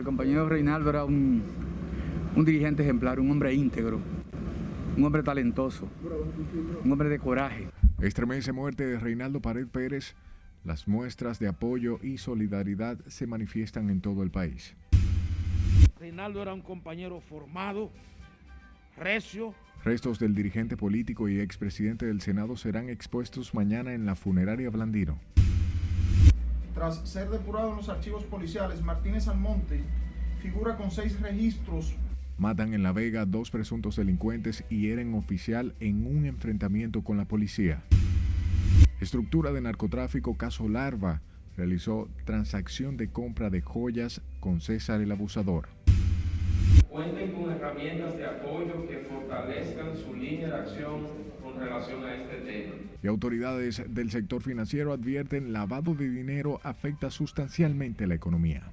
el compañero Reinaldo era un, un dirigente ejemplar, un hombre íntegro, un hombre talentoso, un hombre de coraje. Estremece muerte de Reinaldo Pared Pérez. Las muestras de apoyo y solidaridad se manifiestan en todo el país. Reinaldo era un compañero formado, recio. Restos del dirigente político y expresidente del Senado serán expuestos mañana en la funeraria Blandino. Tras ser depurado en los archivos policiales, Martínez Almonte figura con seis registros. Matan en La Vega dos presuntos delincuentes y hieren oficial en un enfrentamiento con la policía. Estructura de narcotráfico Caso Larva realizó transacción de compra de joyas con César el Abusador. Cuenten con herramientas de apoyo que fortalezcan su línea de acción con relación a este tema. Y autoridades del sector financiero advierten lavado de dinero afecta sustancialmente la economía.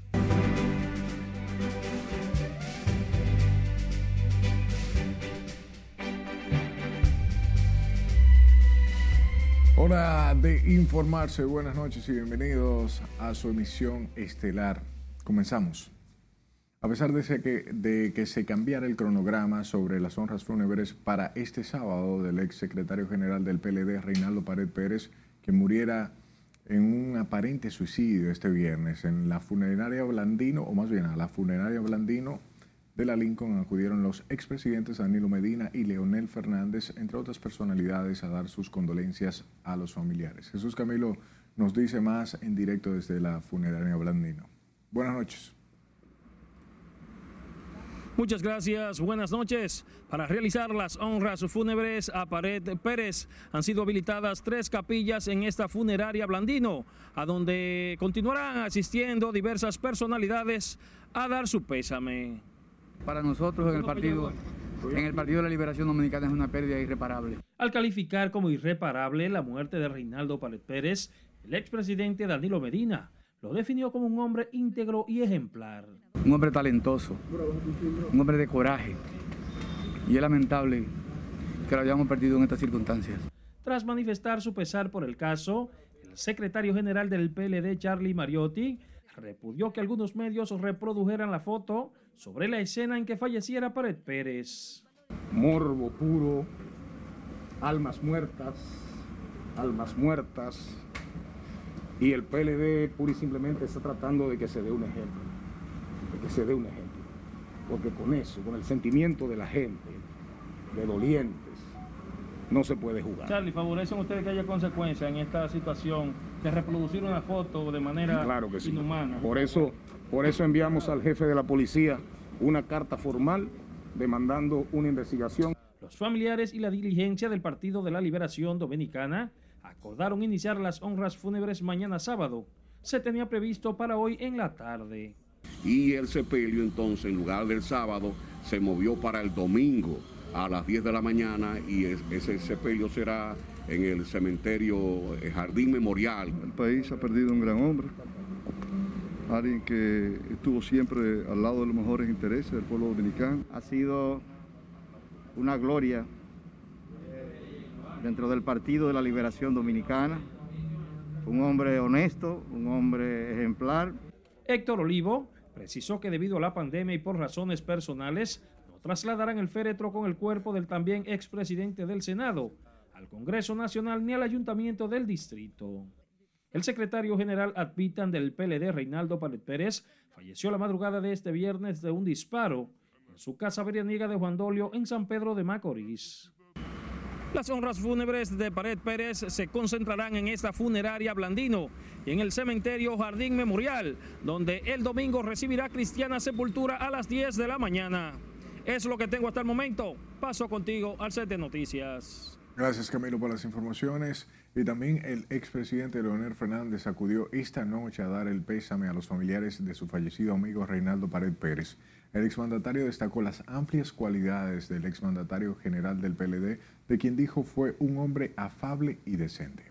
Hora de informarse. Buenas noches y bienvenidos a su emisión estelar. Comenzamos. A pesar de, que, que se cambiara el cronograma sobre las honras fúnebres para este sábado del ex secretario general del PLD, Reinaldo Pared Pérez, que muriera en un aparente suicidio este viernes en la funeraria Blandino, o más bien a la funeraria Blandino de la Lincoln acudieron los expresidentes Danilo Medina y Leonel Fernández, entre otras personalidades, a dar sus condolencias a los familiares. Jesús Camilo nos dice más en directo desde la funeraria Blandino. Buenas noches. Muchas gracias, buenas noches. Para realizar las honras fúnebres a Pared Pérez han sido habilitadas tres capillas en esta funeraria Blandino, a donde continuarán asistiendo diversas personalidades a dar su pésame. Para nosotros en el partido, en el Partido de la Liberación Dominicana es una pérdida irreparable. Al calificar como irreparable la muerte de Reinaldo Pared Pérez, el expresidente Danilo Medina lo definió como un hombre íntegro y ejemplar. Un hombre talentoso, un hombre de coraje. Y es lamentable que lo hayamos perdido en estas circunstancias. Tras manifestar su pesar por el caso, el secretario general del PLD, Charlie Mariotti, repudió que algunos medios reprodujeran la foto sobre la escena en que falleciera Pared Pérez. Morbo puro, almas muertas, almas muertas, y el PLD pura y simplemente está tratando de que se dé un ejemplo, de que se dé un ejemplo. Porque con eso, con el sentimiento de la gente, de dolientes, no se puede jugar. Charlie, ¿favorecen ustedes que haya consecuencias en esta situación de reproducir una foto de manera claro que sí. inhumana? Por eso, por eso enviamos al jefe de la policía una carta formal demandando una investigación. Los familiares y la dirigencia del Partido de la Liberación Dominicana acordaron iniciar las honras fúnebres mañana sábado. Se tenía previsto para hoy en la tarde. Y el sepelio entonces, en lugar del sábado, se movió para el domingo a las 10 de la mañana y ese sepelio será en el cementerio Jardín Memorial. El país ha perdido un gran hombre, alguien que estuvo siempre al lado de los mejores intereses del pueblo dominicano. Ha sido una gloria dentro del Partido de la Liberación Dominicana. Un hombre honesto, un hombre ejemplar. Héctor Olivo precisó que debido a la pandemia y por razones personales no trasladarán el féretro con el cuerpo del también expresidente del Senado al Congreso Nacional ni al Ayuntamiento del Distrito. El secretario general advitan del PLD, Reinaldo Pared Pérez, falleció la madrugada de este viernes de un disparo en su casa veraniega de Juan Dolio en San Pedro de Macorís. Las honras fúnebres de Pared Pérez se concentrarán en esta funeraria Blandino y en el cementerio Jardín Memorial, donde el domingo recibirá cristiana sepultura a las 10 de la mañana. Es lo que tengo hasta el momento. Paso contigo al set de noticias. Gracias Camilo por las informaciones. Y también el expresidente Leonel Fernández acudió esta noche a dar el pésame a los familiares de su fallecido amigo Reinaldo Pared Pérez. El exmandatario destacó las amplias cualidades del exmandatario general del PLD, de quien dijo fue un hombre afable y decente.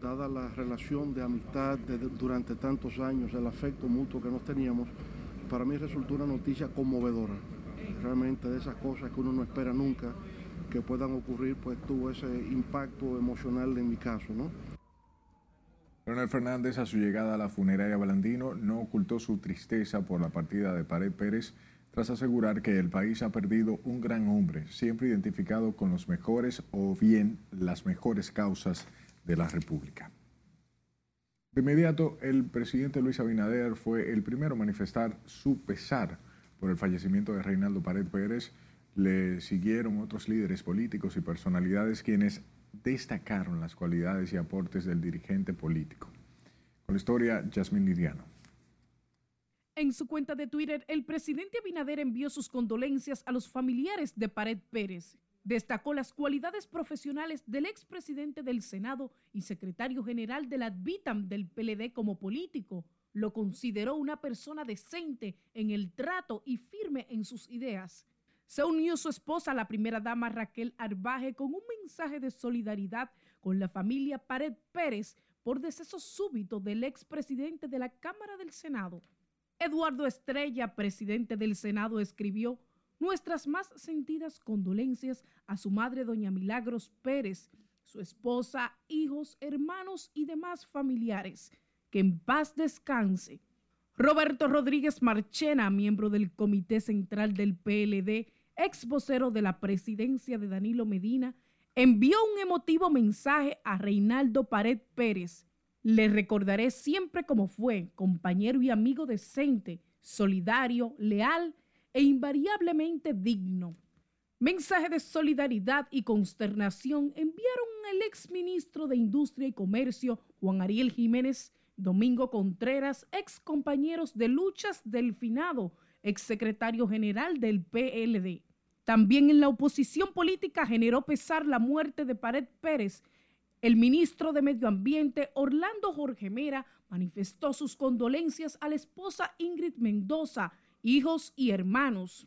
Dada la relación de amistad de, durante tantos años, el afecto mutuo que nos teníamos, para mí resultó una noticia conmovedora. Realmente de esas cosas que uno no espera nunca que puedan ocurrir, pues tuvo ese impacto emocional en mi caso, ¿no? Leonel Fernández, a su llegada a la funeraria Balandino, no ocultó su tristeza por la partida de Pared Pérez, tras asegurar que el país ha perdido un gran hombre, siempre identificado con los mejores o bien las mejores causas de la República. De inmediato, el presidente Luis Abinader fue el primero a manifestar su pesar por el fallecimiento de Reinaldo Pared Pérez. Le siguieron otros líderes políticos y personalidades quienes destacaron las cualidades y aportes del dirigente político. Con la historia, Yasmín Liriano. En su cuenta de Twitter, el presidente Abinader envió sus condolencias a los familiares de Pared Pérez. Destacó las cualidades profesionales del expresidente del Senado y secretario general de la Advitam del PLD como político. Lo consideró una persona decente en el trato y firme en sus ideas. Se unió su esposa, la primera dama Raquel Arbaje, con un mensaje de solidaridad con la familia Pared Pérez por deceso súbito del expresidente de la Cámara del Senado. Eduardo Estrella, presidente del Senado, escribió nuestras más sentidas condolencias a su madre, doña Milagros Pérez, su esposa, hijos, hermanos y demás familiares. Que en paz descanse. Roberto Rodríguez Marchena, miembro del Comité Central del PLD, ex vocero de la presidencia de Danilo Medina, envió un emotivo mensaje a Reinaldo Pared Pérez. Le recordaré siempre como fue, compañero y amigo decente, solidario, leal e invariablemente digno. Mensaje de solidaridad y consternación enviaron el exministro de Industria y Comercio, Juan Ariel Jiménez, Domingo Contreras, ex compañeros de luchas del finado, ex secretario general del PLD. También en la oposición política generó pesar la muerte de Pared Pérez. El ministro de Medio Ambiente, Orlando Jorge Mera, manifestó sus condolencias a la esposa Ingrid Mendoza, hijos y hermanos.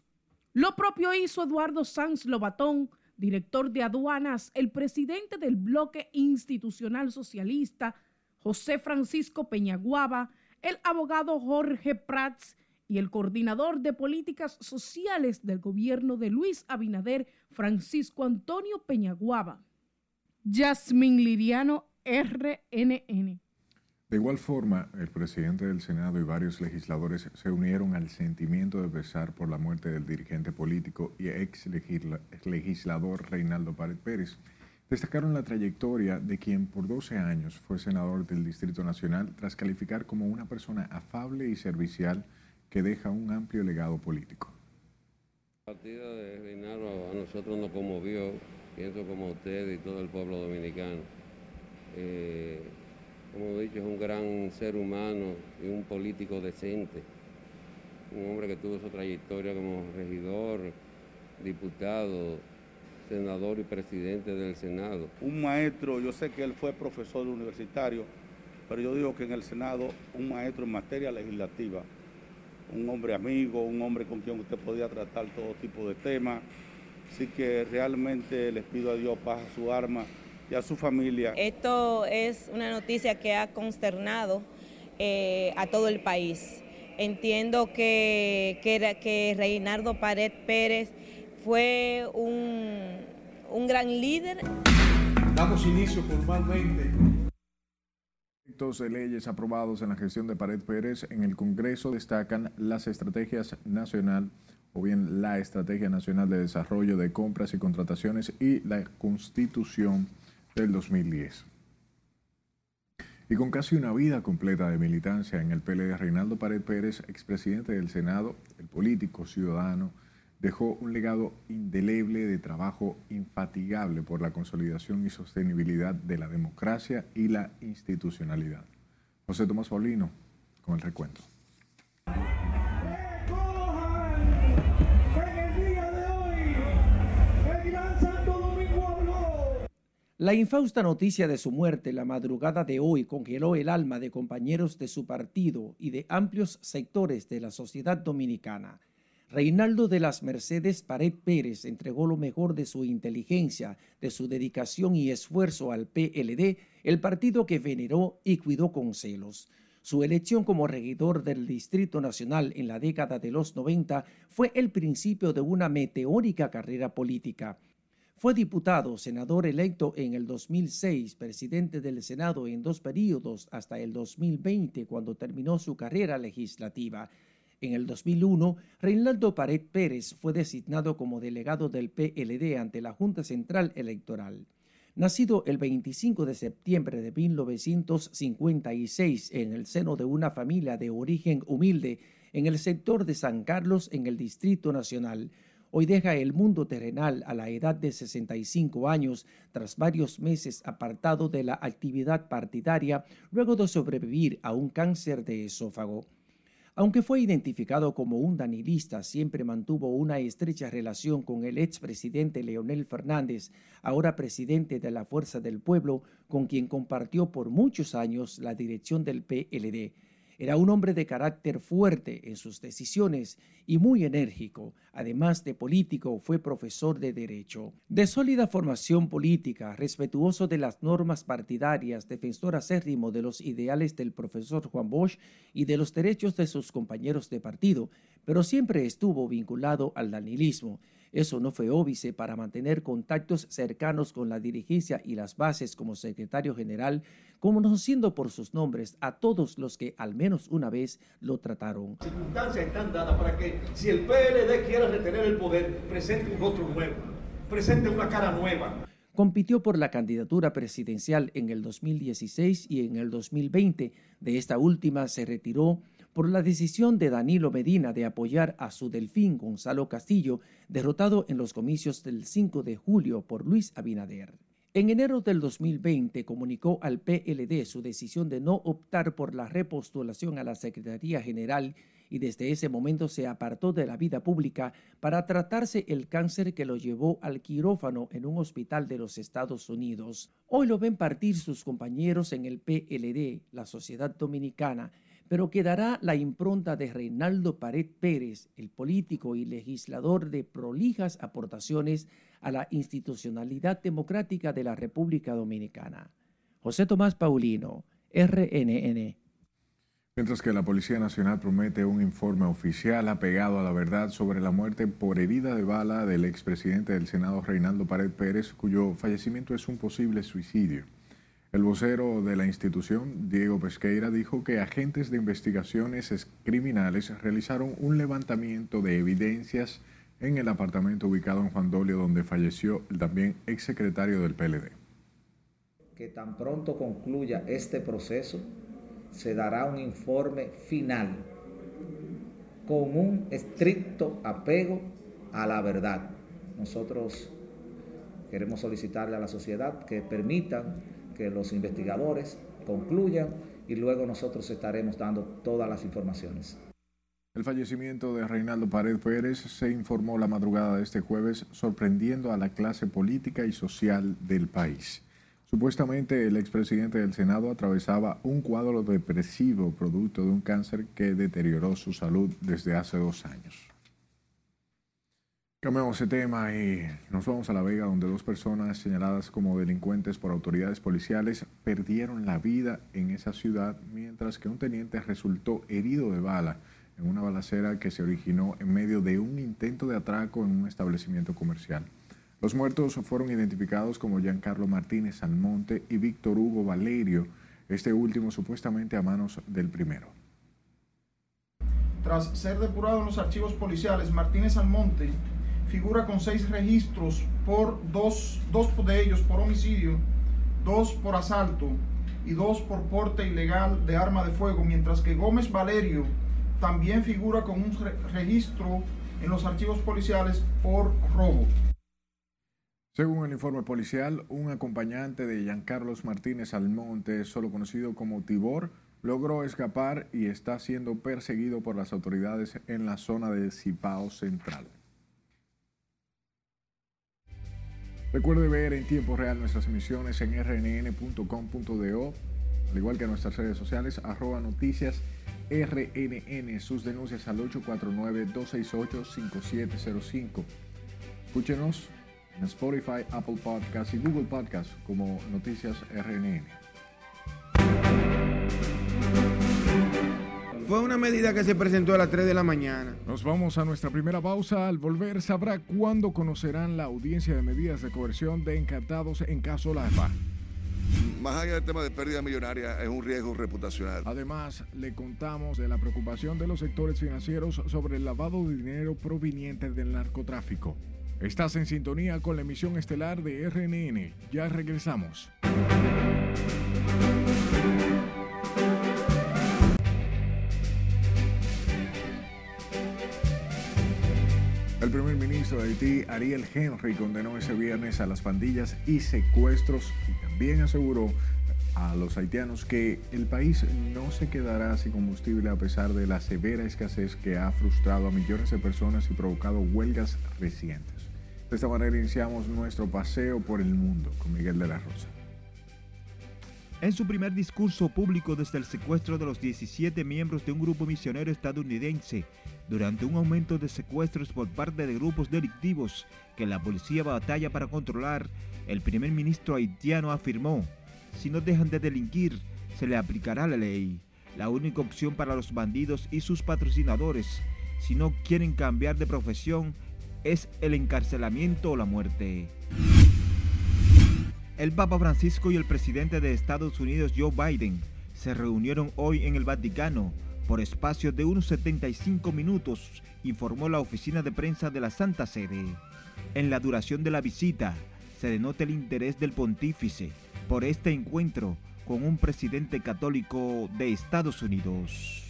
Lo propio hizo Eduardo Sanz Lobatón, director de aduanas, el presidente del bloque institucional socialista, José Francisco Peñaguaba, el abogado Jorge Prats y el coordinador de políticas sociales del gobierno de Luis Abinader, Francisco Antonio Peñaguaba. Yasmín Liriano, RNN. De igual forma, el presidente del Senado y varios legisladores se unieron al sentimiento de pesar por la muerte del dirigente político y ex legislador Reinaldo Párez Pérez. Destacaron la trayectoria de quien por 12 años fue senador del Distrito Nacional tras calificar como una persona afable y servicial que deja un amplio legado político. La partida de Reinaldo a nosotros nos conmovió, pienso como usted y todo el pueblo dominicano. Eh, como he dicho, es un gran ser humano y un político decente. Un hombre que tuvo su trayectoria como regidor, diputado, senador y presidente del Senado. Un maestro, yo sé que él fue profesor universitario, pero yo digo que en el Senado un maestro en materia legislativa, un hombre amigo, un hombre con quien usted podía tratar todo tipo de temas. Así que realmente les pido a Dios paz a su arma y a su familia. Esto es una noticia que ha consternado eh, a todo el país. Entiendo que, que, que Reinaldo Pared Pérez fue un, un gran líder. Damos inicio formalmente de leyes aprobados en la gestión de Pared Pérez en el Congreso destacan las estrategias nacional o bien la Estrategia Nacional de Desarrollo de Compras y Contrataciones y la Constitución del 2010. Y con casi una vida completa de militancia en el PLD, Reinaldo Pared Pérez, expresidente del Senado, el político ciudadano, dejó un legado indeleble de trabajo infatigable por la consolidación y sostenibilidad de la democracia y la institucionalidad. José Tomás Paulino con el recuento. La infausta noticia de su muerte la madrugada de hoy congeló el alma de compañeros de su partido y de amplios sectores de la sociedad dominicana. Reinaldo de las Mercedes Pared Pérez entregó lo mejor de su inteligencia, de su dedicación y esfuerzo al PLD, el partido que veneró y cuidó con celos. Su elección como regidor del Distrito Nacional en la década de los 90 fue el principio de una meteórica carrera política Fue diputado, senador electo en el 2006, presidente del Senado en dos periodos hasta el 2020, cuando terminó su carrera legislativa. En el 2001, Reinaldo Pared Pérez fue designado como delegado del PLD ante la Junta Central Electoral. Nacido el 25 de septiembre de 1956 en el seno de una familia de origen humilde en el sector de San Carlos en el Distrito Nacional, hoy deja el mundo terrenal a la edad de 65 años tras varios meses apartado de la actividad partidaria luego de sobrevivir a un cáncer de esófago. Aunque fue identificado como un danilista, siempre mantuvo una estrecha relación con el expresidente Leonel Fernández, ahora presidente de la Fuerza del Pueblo, con quien compartió por muchos años la dirección del PLD. Era un hombre de carácter fuerte en sus decisiones y muy enérgico. Además de político, fue profesor de Derecho. De sólida formación política, respetuoso de las normas partidarias, defensor acérrimo de los ideales del profesor Juan Bosch y de los derechos de sus compañeros de partido, pero siempre estuvo vinculado al danilismo. Eso no fue óbice para mantener contactos cercanos con la dirigencia y las bases como secretario general, conociendo por sus nombres a todos los que al menos una vez lo trataron. Las circunstancias están dadas para que si el PLD quiere retener el poder, presente un rostro nuevo, presente una cara nueva. Compitió por la candidatura presidencial en el 2016 y en el 2020. De esta última se retiró por la decisión de Danilo Medina de apoyar a su delfín Gonzalo Castillo, derrotado en los comicios del 5 de julio por Luis Abinader. En enero del 2020 comunicó al PLD su decisión de no optar por la repostulación a la Secretaría General y desde ese momento se apartó de la vida pública para tratarse el cáncer que lo llevó al quirófano en un hospital de los Estados Unidos. Hoy lo ven partir sus compañeros en el PLD, la Sociedad Dominicana, pero quedará la impronta de Reinaldo Pared Pérez, el político y legislador de prolijas aportaciones a la institucionalidad democrática de la República Dominicana. José Tomás Paulino, RNN. Mientras que la Policía Nacional promete un informe oficial apegado a la verdad sobre la muerte por herida de bala del expresidente del Senado Reinaldo Pared Pérez, cuyo fallecimiento es un posible suicidio. El vocero de la institución, Diego Pesqueira, dijo que agentes de investigaciones criminales realizaron un levantamiento de evidencias en el apartamento ubicado en Juan Dolio, donde falleció el también exsecretario del PLD. Que tan pronto concluya este proceso, se dará un informe final con un estricto apego a la verdad. Nosotros queremos solicitarle a la sociedad que permitan que los investigadores concluyan y luego nosotros estaremos dando todas las informaciones. El fallecimiento de Reinaldo Pared Pérez se informó la madrugada de este jueves, sorprendiendo a la clase política y social del país. Supuestamente el expresidente del Senado atravesaba un cuadro depresivo producto de un cáncer que deterioró su salud desde hace dos años. Cambiamos de tema y nos vamos a La Vega, donde dos personas señaladas como delincuentes por autoridades policiales perdieron la vida en esa ciudad, mientras que un teniente resultó herido de bala en una balacera que se originó en medio de un intento de atraco en un establecimiento comercial. Los muertos fueron identificados como Giancarlo Martínez Almonte y Víctor Hugo Valerio, este último supuestamente a manos del primero. Tras ser depurado en los archivos policiales, Martínez Almonte figura con seis registros por dos, dos de ellos por homicidio, dos por asalto y dos por porte ilegal de arma de fuego, mientras que Gómez Valerio también figura con un registro en los archivos policiales por robo. Según el informe policial, un acompañante de Giancarlos Martínez Almonte, solo conocido como Tibor, logró escapar y está siendo perseguido por las autoridades en la zona de Cipao Central. Recuerde ver en tiempo real nuestras emisiones en rnn.com.do, al igual que nuestras redes sociales, arroba noticias RNN, sus denuncias al 849-268-5705. Escúchenos en Spotify, Apple Podcasts y Google Podcasts como Noticias RNN. Fue una medida que se presentó a las 3 de la mañana. Nos vamos a nuestra primera pausa. Al volver sabrá cuándo conocerán la audiencia de medidas de coerción de encantados en caso LAFA. Más allá del tema de pérdida millonaria, es un riesgo reputacional. Además, le contamos de la preocupación de los sectores financieros sobre el lavado de dinero proveniente del narcotráfico. Estás en sintonía con la emisión estelar de RNN. Ya regresamos. Ministro de Haití, Ariel Henry, condenó ese viernes a las pandillas y secuestros y también aseguró a los haitianos que el país no se quedará sin combustible a pesar de la severa escasez que ha frustrado a millones de personas y provocado huelgas recientes. De esta manera iniciamos nuestro paseo por el mundo con Miguel de la Rosa. En su primer discurso público desde el secuestro de los 17 miembros de un grupo misionero estadounidense, durante un aumento de secuestros por parte de grupos delictivos que la policía batalla para controlar, el primer ministro haitiano afirmó, si no dejan de delinquir, se le aplicará la ley. La única opción para los bandidos y sus patrocinadores, si no quieren cambiar de profesión, es el encarcelamiento o la muerte. El Papa Francisco y el presidente de Estados Unidos Joe Biden se reunieron hoy en el Vaticano por espacio de unos 75 minutos, informó la oficina de prensa de la Santa Sede. En la duración de la visita se denota el interés del pontífice por este encuentro con un presidente católico de Estados Unidos.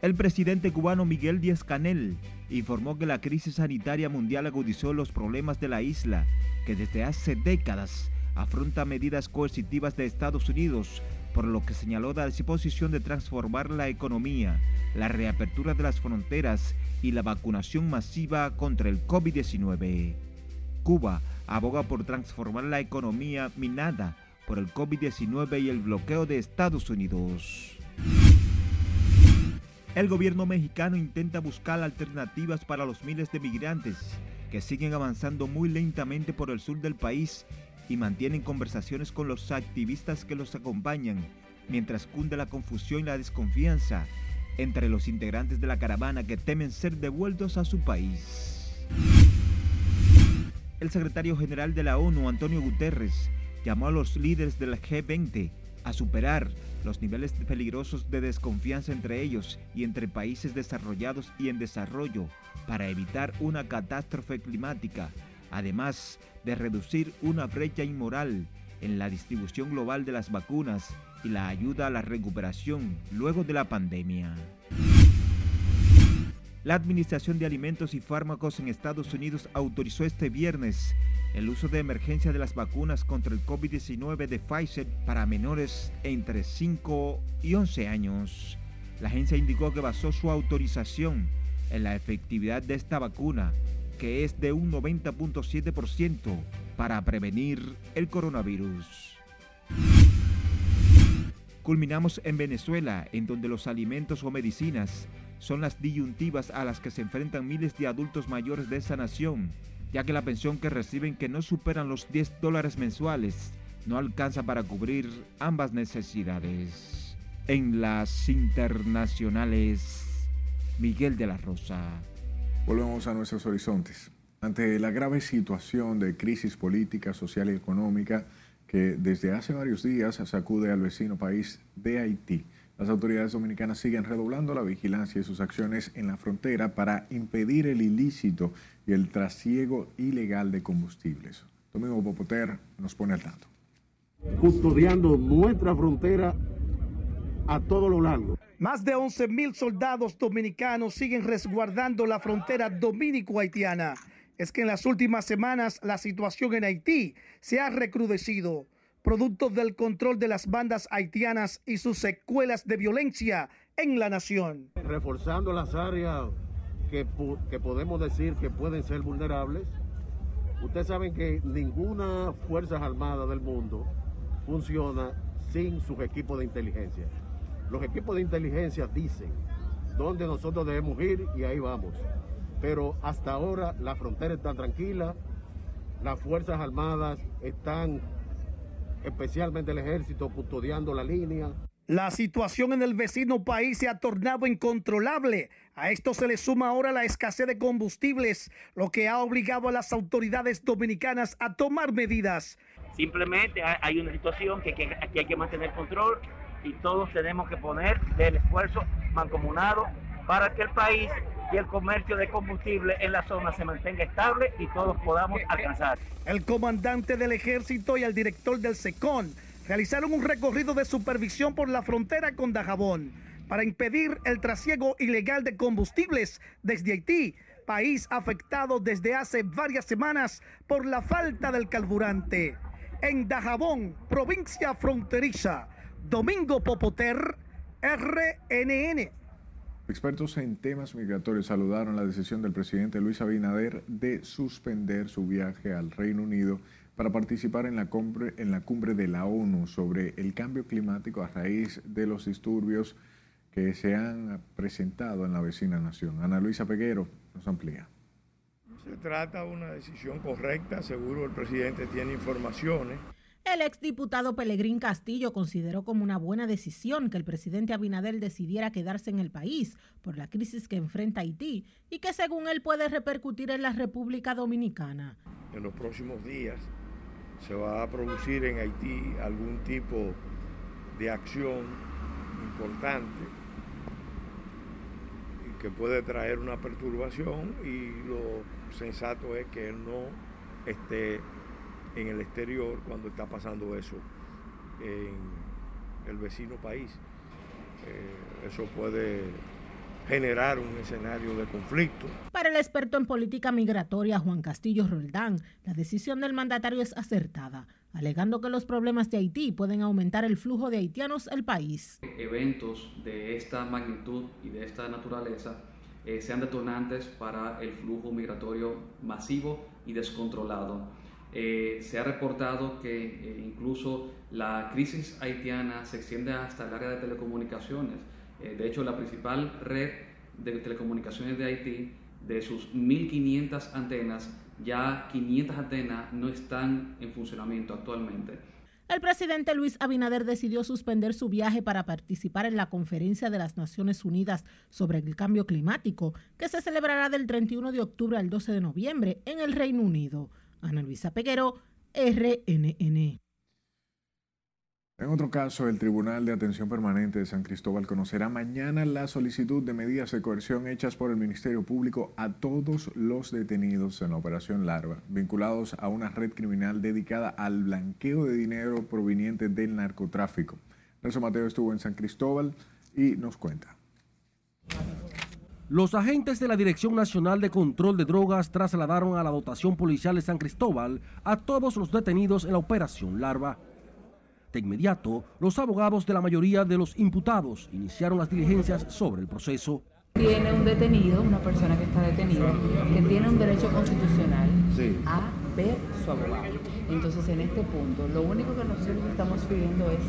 El presidente cubano Miguel Díaz Canel informó que la crisis sanitaria mundial agudizó los problemas de la isla, que desde hace décadas afronta medidas coercitivas de Estados Unidos, por lo que señaló la disposición de transformar la economía, la reapertura de las fronteras y la vacunación masiva contra el COVID-19. Cuba aboga por transformar la economía minada por el COVID-19 y el bloqueo de Estados Unidos. El gobierno mexicano intenta buscar alternativas para los miles de migrantes que siguen avanzando muy lentamente por el sur del país y mantienen conversaciones con los activistas que los acompañan, mientras cunde la confusión y la desconfianza entre los integrantes de la caravana que temen ser devueltos a su país. El secretario general de la ONU, Antonio Guterres, llamó a los líderes del G20 a superar los niveles peligrosos de desconfianza entre ellos y entre países desarrollados y en desarrollo para evitar una catástrofe climática, además de reducir una brecha inmoral en la distribución global de las vacunas y la ayuda a la recuperación luego de la pandemia. La Administración de Alimentos y Fármacos en Estados Unidos autorizó este viernes el uso de emergencia de las vacunas contra el COVID-19 de Pfizer para menores entre 5 y 11 años. La agencia indicó que basó su autorización en la efectividad de esta vacuna, que es de un 90.7% para prevenir el coronavirus. Culminamos en Venezuela, en donde los alimentos o medicinas son las disyuntivas a las que se enfrentan miles de adultos mayores de esa nación ya que la pensión que reciben que no superan los 10 dólares mensuales no alcanza para cubrir ambas necesidades. En las internacionales, Miguel de la Rosa. Volvemos a nuestros horizontes. Ante la grave situación de crisis política, social y económica que desde hace varios días sacude al vecino país de Haití, las autoridades dominicanas siguen redoblando la vigilancia y sus acciones en la frontera para impedir el ilícito y el trasiego ilegal de combustibles. Domingo Popoter nos pone al tanto. Custodiando nuestra frontera a todo lo largo. Más de 11 mil soldados dominicanos siguen resguardando la frontera dominico-haitiana. Es que en las últimas semanas la situación en Haití se ha recrudecido, producto del control de las bandas haitianas y sus secuelas de violencia en la nación. Reforzando las áreas que, podemos decir que pueden ser vulnerables. Ustedes saben que ninguna Fuerzas Armadas del mundo funciona sin sus equipos de inteligencia. Los equipos de inteligencia dicen dónde nosotros debemos ir y ahí vamos. Pero hasta ahora la frontera está tranquila, las Fuerzas Armadas están, especialmente el ejército, custodiando la línea. La situación en el vecino país se ha tornado incontrolable. A esto se le suma ahora la escasez de combustibles, lo que ha obligado a las autoridades dominicanas a tomar medidas. Simplemente hay una situación que, que aquí hay que mantener control y todos tenemos que poner del esfuerzo mancomunado para que el país y el comercio de combustible en la zona se mantenga estable y todos podamos alcanzar. El comandante del ejército y el director del SECON realizaron un recorrido de supervisión por la frontera con Dajabón para impedir el trasiego ilegal de combustibles desde Haití, país afectado desde hace varias semanas por la falta del carburante. En Dajabón, provincia fronteriza, Domingo Popoter, RNN. Expertos en temas migratorios saludaron la decisión del presidente Luis Abinader de suspender su viaje al Reino Unido para participar en la, cumbre, en la cumbre de la ONU sobre el cambio climático a raíz de los disturbios que se han presentado en la vecina nación. Ana Luisa Peguero nos amplía. Se trata de una decisión correcta, seguro el presidente tiene informaciones. El exdiputado Pelegrín Castillo consideró como una buena decisión que el presidente Abinader decidiera quedarse en el país por la crisis que enfrenta Haití y que según él puede repercutir en la República Dominicana. En los próximos días se va a producir en Haití algún tipo de acción importante que puede traer una perturbación y lo sensato es que él no esté en el exterior cuando está pasando eso en el vecino país. Eh, eso puede generar un escenario de conflicto. Para el experto en política migratoria Juan Castillo Roldán, la decisión del mandatario es acertada, alegando que los problemas de Haití pueden aumentar el flujo de haitianos al país. Eventos de esta magnitud y de esta naturaleza eh, sean detonantes para el flujo migratorio masivo y descontrolado. Eh, se ha reportado que eh, incluso la crisis haitiana se extiende hasta el área de telecomunicaciones. Eh, de hecho, la principal red de telecomunicaciones de Haití, de sus 1.500 antenas, ya 500 antenas no están en funcionamiento actualmente. El presidente Luis Abinader decidió suspender su viaje para participar en la conferencia de las Naciones Unidas sobre el cambio climático, que se celebrará del 31 de octubre al 12 de noviembre en el Reino Unido. Ana Luisa Peguero, RNN. En otro caso, el Tribunal de Atención Permanente de San Cristóbal conocerá mañana la solicitud de medidas de coerción hechas por el Ministerio Público a todos los detenidos en la Operación Larva, vinculados a una red criminal dedicada al blanqueo de dinero proveniente del narcotráfico. Nelson Mateo estuvo en San Cristóbal y nos cuenta. Los agentes de la Dirección Nacional de Control de Drogas trasladaron a la dotación policial de San Cristóbal a todos los detenidos en la operación Larva. De inmediato, los abogados de la mayoría de los imputados iniciaron las diligencias sobre el proceso. Tiene un detenido, una persona que está detenida, que tiene un derecho constitucional a ver su abogado. Entonces, en este punto, lo único que nosotros estamos pidiendo es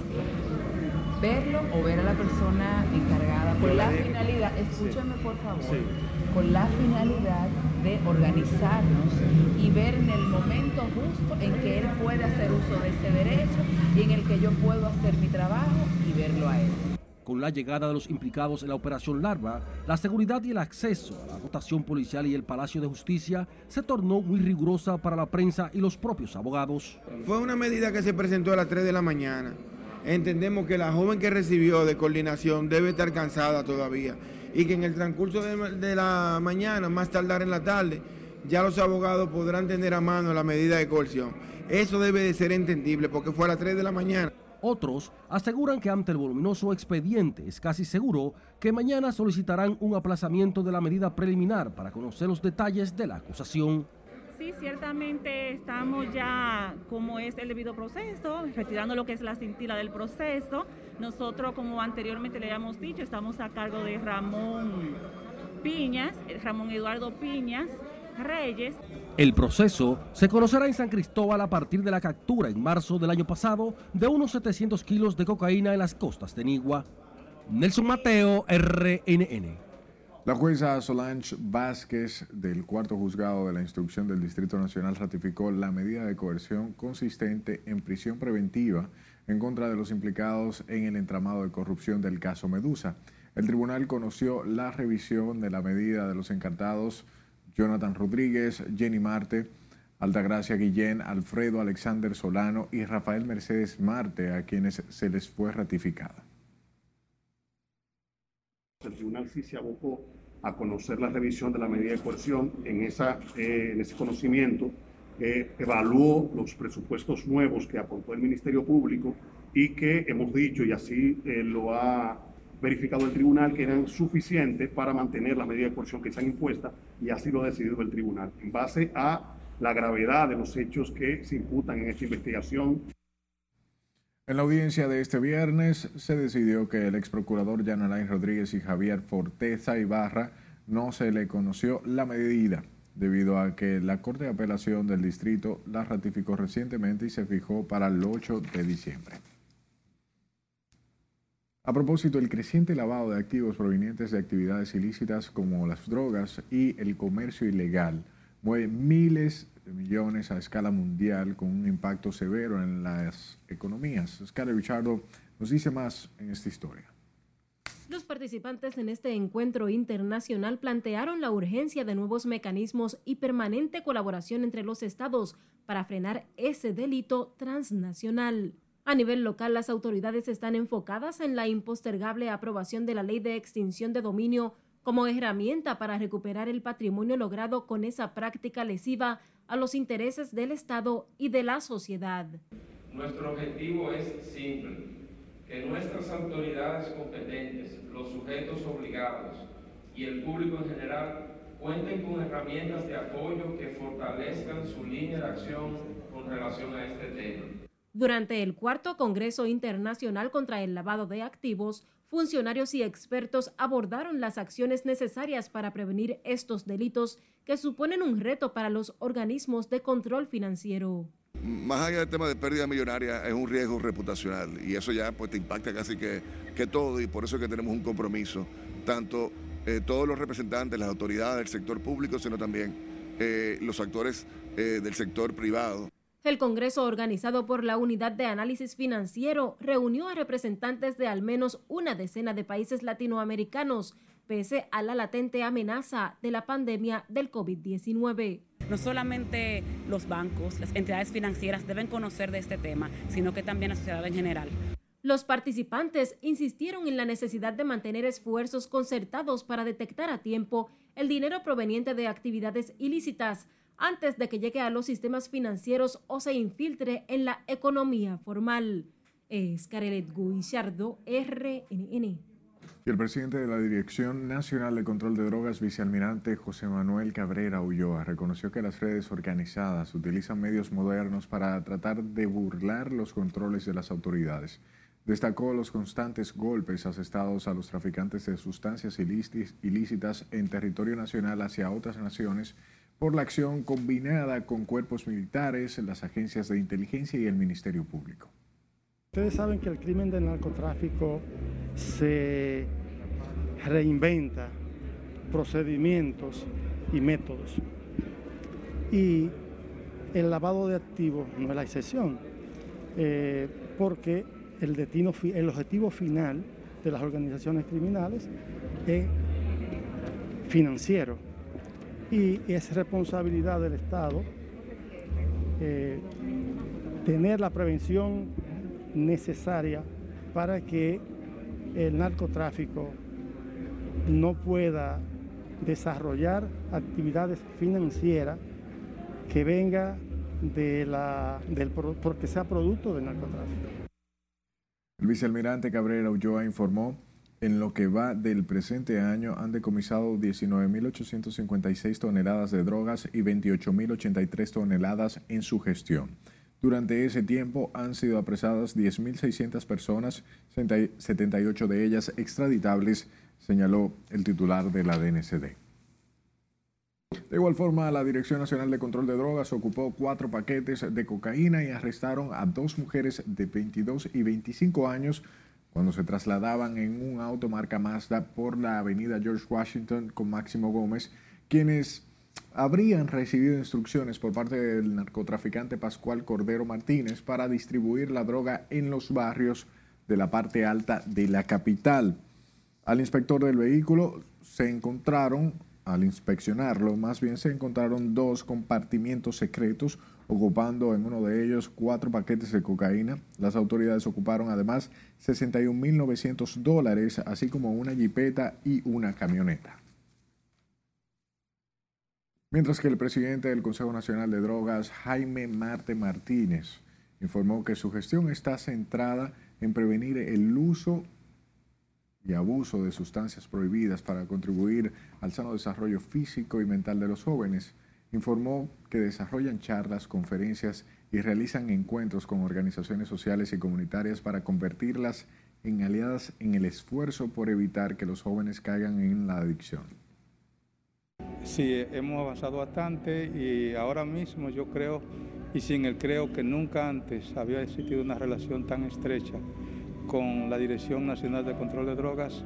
verlo o ver a la persona encargada con la finalidad, escúchame por favor, con la finalidad de organizarnos y ver en el momento justo en que él puede hacer uso de ese derecho y en el que yo puedo hacer mi trabajo y verlo a él. Con la llegada de los implicados en la operación Larva, la seguridad y el acceso a la dotación policial y el Palacio de Justicia se tornó muy rigurosa para la prensa y los propios abogados. Fue una medida que se presentó a las 3 de la mañana entendemos que la joven que recibió de coordinación debe estar cansada todavía y que en el transcurso de, la mañana, más tardar en la tarde, ya los abogados podrán tener a mano la medida de coerción. Eso debe de ser entendible porque fue a las 3 de la mañana. Otros aseguran que ante el voluminoso expediente es casi seguro que mañana solicitarán un aplazamiento de la medida preliminar para conocer los detalles de la acusación. Sí, ciertamente estamos ya, como es el debido proceso, retirando lo que es la cintila del proceso. Nosotros, como anteriormente le habíamos dicho, estamos a cargo de Ramón Piñas, eh, Ramón Eduardo Piñas Reyes. El proceso se conocerá en San Cristóbal a partir de la captura en marzo del año pasado de unos 700 kilos de cocaína en las costas de Nigua. Nelson Mateo, RNN. La jueza Solange Vázquez del cuarto juzgado de la instrucción del Distrito Nacional ratificó la medida de coerción consistente en prisión preventiva en contra de los implicados en el entramado de corrupción del caso Medusa. El tribunal conoció la revisión de la medida de los encartados Jonathan Rodríguez, Jenny Marte, Altagracia Guillén, Alfredo Alexander Solano y Rafael Mercedes Marte, a quienes se les fue ratificada. El tribunal sí se abocó a conocer la revisión de la medida de coerción. En, eh, ese conocimiento eh, evaluó los presupuestos nuevos que aportó el Ministerio Público y que hemos dicho, y así eh, lo ha verificado el tribunal, que eran suficientes para mantener la medida de coerción que se han impuesta y así lo ha decidido el tribunal. En base a la gravedad de los hechos que se imputan en esta investigación. En la audiencia de este viernes se decidió que el ex procurador Jan Alain Rodríguez y Javier Forteza Ibarra no se le conoció la medida debido a que la Corte de Apelación del Distrito la ratificó recientemente y se fijó para el 8 de diciembre. A propósito, el creciente lavado de activos provenientes de actividades ilícitas como las drogas y el comercio ilegal mueve miles de millones a escala mundial con un impacto severo en las economías. Scarlett Richardo nos dice más en esta historia. Los participantes en este encuentro internacional plantearon la urgencia de nuevos mecanismos y permanente colaboración entre los estados para frenar ese delito transnacional. A nivel local, las autoridades están enfocadas en la impostergable aprobación de la ley de extinción de dominio como herramienta para recuperar el patrimonio logrado con esa práctica lesiva a los intereses del Estado y de la sociedad. Nuestro objetivo es simple, que nuestras autoridades competentes, los sujetos obligados y el público en general cuenten con herramientas de apoyo que fortalezcan su línea de acción con relación a este tema. Durante el cuarto Congreso Internacional contra el Lavado de Activos, funcionarios y expertos abordaron las acciones necesarias para prevenir estos delitos que suponen un reto para los organismos de control financiero. Más allá del tema de pérdida millonaria, es un riesgo reputacional y eso ya pues, te impacta casi que, que todo y por eso es que tenemos un compromiso, tanto eh, todos los representantes, las autoridades del sector público, sino también eh, los actores eh, del sector privado. El Congreso, organizado por la Unidad de Análisis Financiero, reunió a representantes de al menos una decena de países latinoamericanos, pese a la latente amenaza de la pandemia del COVID-19. No solamente los bancos, las entidades financieras deben conocer de este tema, sino que también la sociedad en general. Los participantes insistieron en la necesidad de mantener esfuerzos concertados para detectar a tiempo el dinero proveniente de actividades ilícitas, antes de que llegue a los sistemas financieros o se infiltre en la economía formal. Es Carelet Guillardo, RNN. Y el presidente de la Dirección Nacional de Control de Drogas, vicealmirante José Manuel Cabrera Ulloa, reconoció que las redes organizadas utilizan medios modernos para tratar de burlar los controles de las autoridades. Destacó los constantes golpes asestados a los traficantes de sustancias ilícitas en territorio nacional hacia otras naciones por la acción combinada con cuerpos militares, las agencias de inteligencia y el Ministerio Público. Ustedes saben que el crimen del narcotráfico se reinventa procedimientos y métodos. Y el lavado de activos no es la excepción, eh, porque el, el objetivo final de las organizaciones criminales es financiero y es responsabilidad del Estado eh, tener la prevención necesaria para que el narcotráfico no pueda desarrollar actividades financieras que venga de la, del, porque sea producto del narcotráfico. El vicealmirante Cabrera Ulloa informó en lo que va del presente año han decomisado 19.856 toneladas de drogas y 28.083 toneladas en su gestión. Durante ese tiempo han sido apresadas 10.600 personas, 78 de ellas extraditables, señaló el titular de la DNCD. De igual forma, la Dirección Nacional de Control de Drogas ocupó cuatro paquetes de cocaína y arrestaron a dos mujeres de 22 y 25 años cuando se trasladaban en un auto marca Mazda por la avenida George Washington con Máximo Gómez, quienes habrían recibido instrucciones por parte del narcotraficante Pascual Cordero Martínez para distribuir la droga en los barrios de la parte alta de la capital. Al inspector del vehículo se encontraron, al inspeccionarlo, más bien se encontraron dos compartimientos secretos ocupando en uno de ellos cuatro paquetes de cocaína. Las autoridades ocuparon además 61.900 dólares, así como una jipeta y una camioneta. Mientras que el presidente del Consejo Nacional de Drogas, Jaime Marte Martínez, informó que su gestión está centrada en prevenir el uso y abuso de sustancias prohibidas para contribuir al sano desarrollo físico y mental de los jóvenes informó que desarrollan charlas, conferencias y realizan encuentros con organizaciones sociales y comunitarias para convertirlas en aliadas en el esfuerzo por evitar que los jóvenes caigan en la adicción. Sí, hemos avanzado bastante y ahora mismo yo creo, y sin el creo que nunca antes había existido una relación tan estrecha con la Dirección Nacional de Control de Drogas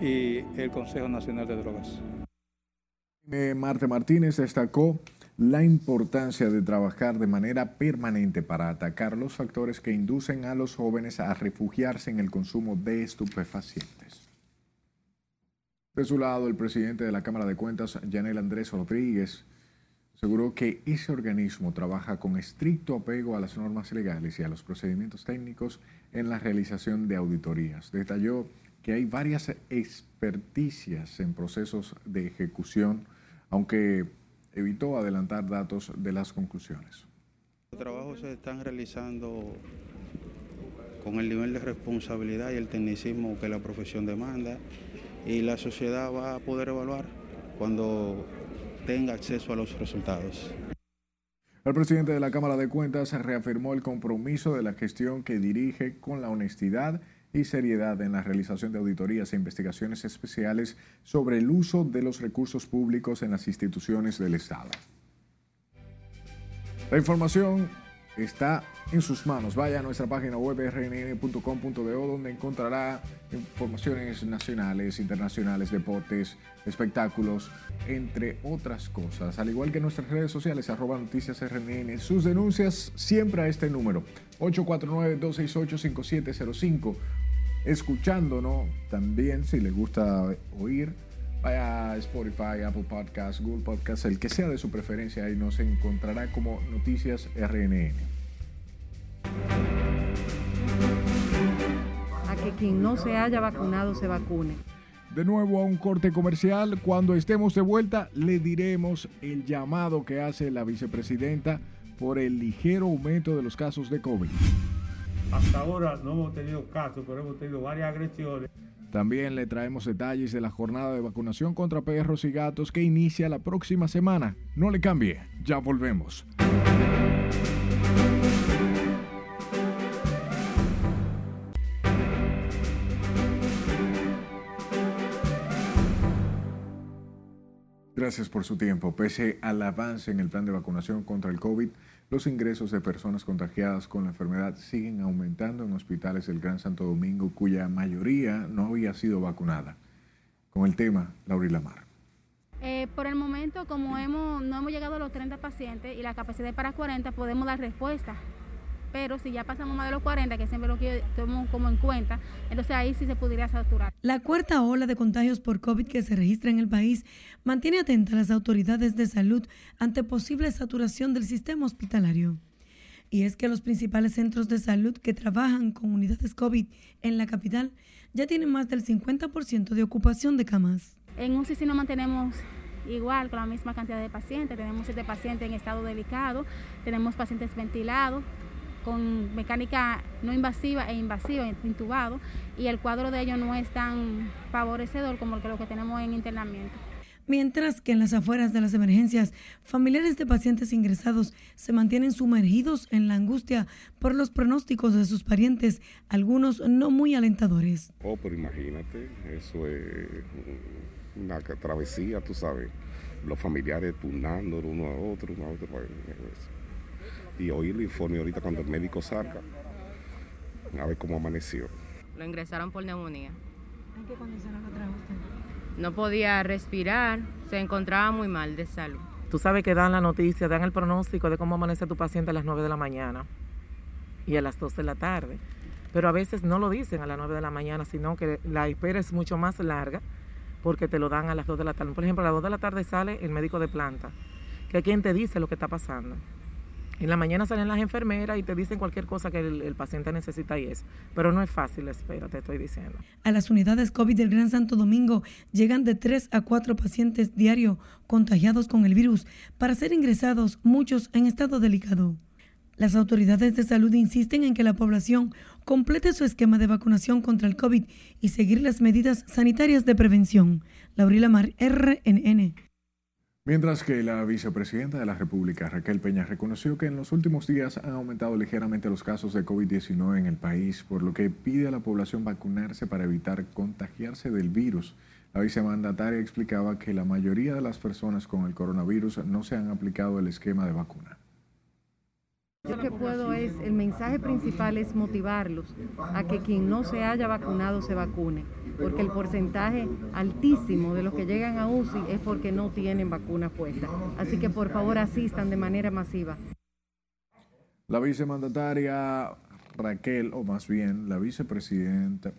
y el Consejo Nacional de Drogas. Marte Martínez destacó la importancia de trabajar de manera permanente para atacar los factores que inducen a los jóvenes a refugiarse en el consumo de estupefacientes. De su lado, el presidente de la Cámara de Cuentas, Yanel Andrés Rodríguez, aseguró que ese organismo trabaja con estricto apego a las normas legales y a los procedimientos técnicos en la realización de auditorías. Detalló que hay varias experticias en procesos de ejecución aunque evitó adelantar datos de las conclusiones. Los trabajos se están realizando con el nivel de responsabilidad y el tecnicismo que la profesión demanda y la sociedad va a poder evaluar cuando tenga acceso a los resultados. El presidente de la Cámara de Cuentas reafirmó el compromiso de la gestión que dirige con la honestidad y seriedad en la realización de auditorías e investigaciones especiales sobre el uso de los recursos públicos en las instituciones del Estado. La información está en sus manos. Vaya a nuestra página web rnn.com.do donde encontrará informaciones nacionales, internacionales, deportes, espectáculos, entre otras cosas. Al igual que nuestras redes sociales, arroba noticias rnn. Sus denuncias siempre a este número, 849-268-5705 escuchándonos. También, si le gusta oír, vaya a Spotify, Apple Podcasts, Google Podcasts, el que sea de su preferencia, y nos encontrará como Noticias RNN. A que quien no se haya vacunado se vacune. De nuevo a un corte comercial. Cuando estemos de vuelta, le diremos el llamado que hace la vicepresidenta por el ligero aumento de los casos de COVID. Hasta ahora no hemos tenido casos, pero hemos tenido varias agresiones. También le traemos detalles de la jornada de vacunación contra perros y gatos que inicia la próxima semana. No le cambie, ya volvemos. Gracias por su tiempo. Pese al avance en el plan de vacunación contra el COVID, los ingresos de personas contagiadas con la enfermedad siguen aumentando en hospitales del Gran Santo Domingo, cuya mayoría no había sido vacunada. Con el tema, Laura Lamar. Eh, por el momento, como hemos, no hemos llegado a los 30 pacientes y la capacidad para 40, podemos dar respuesta pero si ya pasamos más de los 40, que siempre lo que tomamos como en cuenta, entonces ahí sí se podría saturar. La cuarta ola de contagios por COVID que se registra en el país mantiene atenta a las autoridades de salud ante posible saturación del sistema hospitalario. Y es que los principales centros de salud que trabajan con unidades COVID en la capital ya tienen más del 50% de ocupación de camas. En un nos mantenemos igual con la misma cantidad de pacientes. Tenemos siete pacientes en estado delicado, tenemos pacientes ventilados, con mecánica no invasiva e invasiva, intubado, y el cuadro de ellos no es tan favorecedor como el que lo que tenemos en internamiento. Mientras que en las afueras de las emergencias, familiares de pacientes ingresados se mantienen sumergidos en la angustia por los pronósticos de sus parientes, algunos no muy alentadores. Oh, pero imagínate, eso es una travesía, tú sabes, los familiares turnando uno a otro, uno a otro. Pues, y oír el informe ahorita cuando el médico salga, a ver cómo amaneció. Lo ingresaron por neumonía. ¿En qué condiciones lo trajo usted? No podía respirar, se encontraba muy mal de salud. Tú sabes que dan la noticia, dan el pronóstico de cómo amanece tu paciente a las 9 de la mañana y a las 12 de la tarde. Pero a veces no lo dicen a las 9 de la mañana, sino que la espera es mucho más larga porque te lo dan a las 2 de la tarde. Por ejemplo, a las 2 de la tarde sale el médico de planta, que es quien te dice lo que está pasando. En la mañana salen las enfermeras y te dicen cualquier cosa que el, paciente necesita y eso. Pero no es fácil la espera, te estoy diciendo. A las unidades COVID del Gran Santo Domingo llegan de 3 a 4 pacientes diario contagiados con el virus para ser ingresados, muchos en estado delicado. Las autoridades de salud insisten en que la población complete su esquema de vacunación contra el COVID y seguir las medidas sanitarias de prevención. Laurila Mar, RNN. Mientras que la vicepresidenta de la República, Raquel Peña, reconoció que en los últimos días han aumentado ligeramente los casos de COVID-19 en el país, por lo que pide a la población vacunarse para evitar contagiarse del virus. La vicemandataria explicaba que la mayoría de las personas con el coronavirus no se han aplicado el esquema de vacuna. Lo que puedo es, el mensaje principal es motivarlos a que quien no se haya vacunado se vacune, porque el porcentaje altísimo de los que llegan a UCI es porque no tienen vacuna puesta. Así que por favor asistan de manera masiva. La vicemandataria Raquel, o más bien la vicepresidenta